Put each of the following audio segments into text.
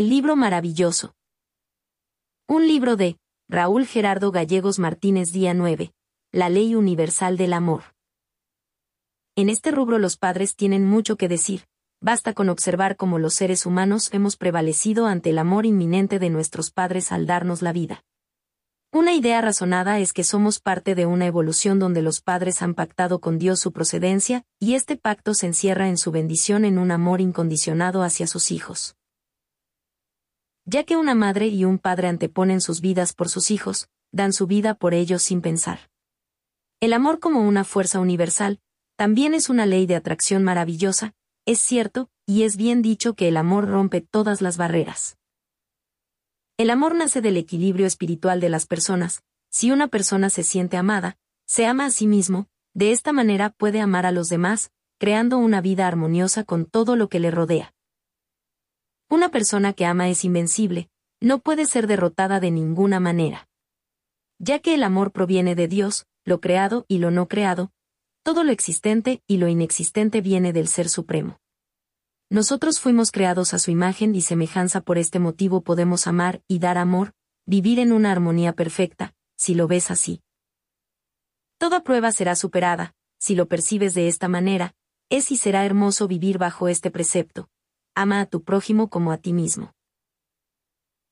libro maravilloso. Un libro de Raúl Gerardo Gallegos Martínez Día 9. La Ley Universal del Amor. En este rubro los padres tienen mucho que decir, basta con observar cómo los seres humanos hemos prevalecido ante el amor inminente de nuestros padres al darnos la vida. Una idea razonada es que somos parte de una evolución donde los padres han pactado con Dios su procedencia, y este pacto se encierra en su bendición en un amor incondicionado hacia sus hijos. Ya que una madre y un padre anteponen sus vidas por sus hijos, dan su vida por ellos sin pensar. El amor como una fuerza universal, también es una ley de atracción maravillosa, es cierto, y es bien dicho que el amor rompe todas las barreras. El amor nace del equilibrio espiritual de las personas. Si una persona se siente amada, se ama a sí mismo, de esta manera puede amar a los demás, creando una vida armoniosa con todo lo que le rodea. Una persona que ama es invencible, no puede ser derrotada de ninguna manera. Ya que el amor proviene de Dios, lo creado y lo no creado, todo lo existente y lo inexistente viene del Ser Supremo. Nosotros fuimos creados a su imagen y semejanza por este motivo podemos amar y dar amor, vivir en una armonía perfecta, si lo ves así. Toda prueba será superada, si lo percibes de esta manera, es y será hermoso vivir bajo este precepto. Ama a tu prójimo como a ti mismo.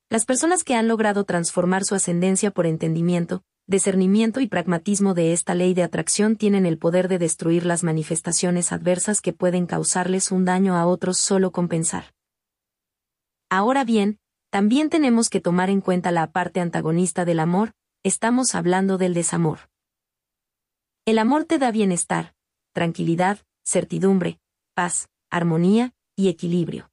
Las personas que han logrado transformar su ascendencia por entendimiento, discernimiento y pragmatismo de esta ley de atracción tienen el poder de destruir las manifestaciones adversas que pueden causarles un daño a otros solo con pensar. Ahora bien, también tenemos que tomar en cuenta la parte antagonista del amor, estamos hablando del desamor. El amor te da bienestar, tranquilidad, certidumbre, paz, armonía equilibrio.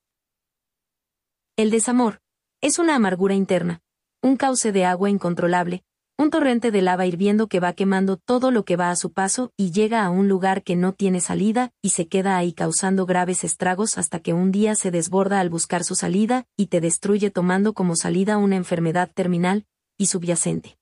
El desamor es una amargura interna, un cauce de agua incontrolable, un torrente de lava hirviendo que va quemando todo lo que va a su paso y llega a un lugar que no tiene salida y se queda ahí causando graves estragos hasta que un día se desborda al buscar su salida y te destruye tomando como salida una enfermedad terminal y subyacente.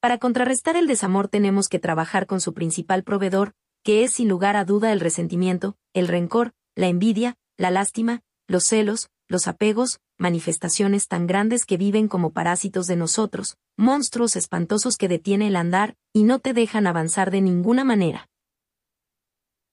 Para contrarrestar el desamor tenemos que trabajar con su principal proveedor, que es sin lugar a duda el resentimiento, el rencor, la envidia, la lástima, los celos, los apegos, manifestaciones tan grandes que viven como parásitos de nosotros, monstruos espantosos que detienen el andar y no te dejan avanzar de ninguna manera.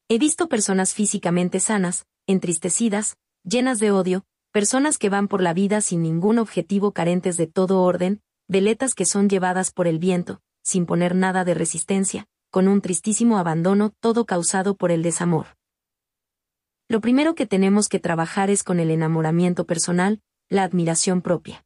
He visto personas físicamente sanas, entristecidas, llenas de odio, personas que van por la vida sin ningún objetivo carentes de todo orden, veletas que son llevadas por el viento, sin poner nada de resistencia, con un tristísimo abandono todo causado por el desamor. Lo primero que tenemos que trabajar es con el enamoramiento personal, la admiración propia.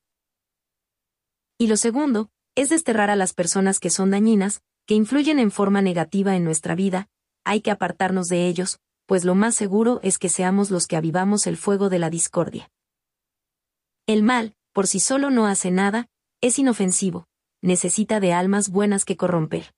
Y lo segundo, es desterrar a las personas que son dañinas, que influyen en forma negativa en nuestra vida, hay que apartarnos de ellos, pues lo más seguro es que seamos los que avivamos el fuego de la discordia. El mal, por sí solo no hace nada, es inofensivo, necesita de almas buenas que corromper.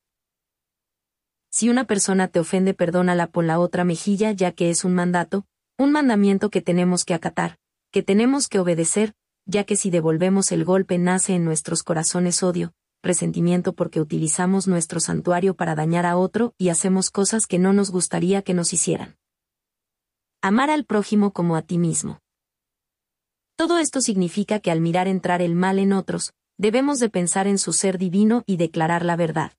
Si una persona te ofende, perdónala por la otra mejilla, ya que es un mandato, un mandamiento que tenemos que acatar, que tenemos que obedecer, ya que si devolvemos el golpe nace en nuestros corazones odio, resentimiento porque utilizamos nuestro santuario para dañar a otro y hacemos cosas que no nos gustaría que nos hicieran. Amar al prójimo como a ti mismo. Todo esto significa que al mirar entrar el mal en otros, debemos de pensar en su ser divino y declarar la verdad.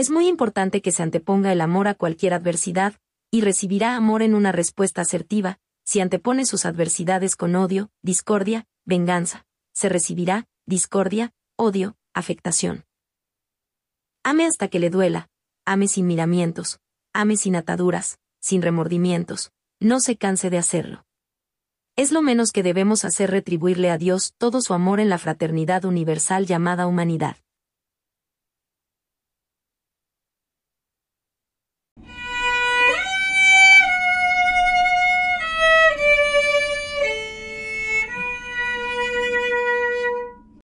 Es muy importante que se anteponga el amor a cualquier adversidad, y recibirá amor en una respuesta asertiva, si antepone sus adversidades con odio, discordia, venganza, se recibirá, discordia, odio, afectación. Ame hasta que le duela, ame sin miramientos, ame sin ataduras, sin remordimientos, no se canse de hacerlo. Es lo menos que debemos hacer retribuirle a Dios todo su amor en la fraternidad universal llamada humanidad.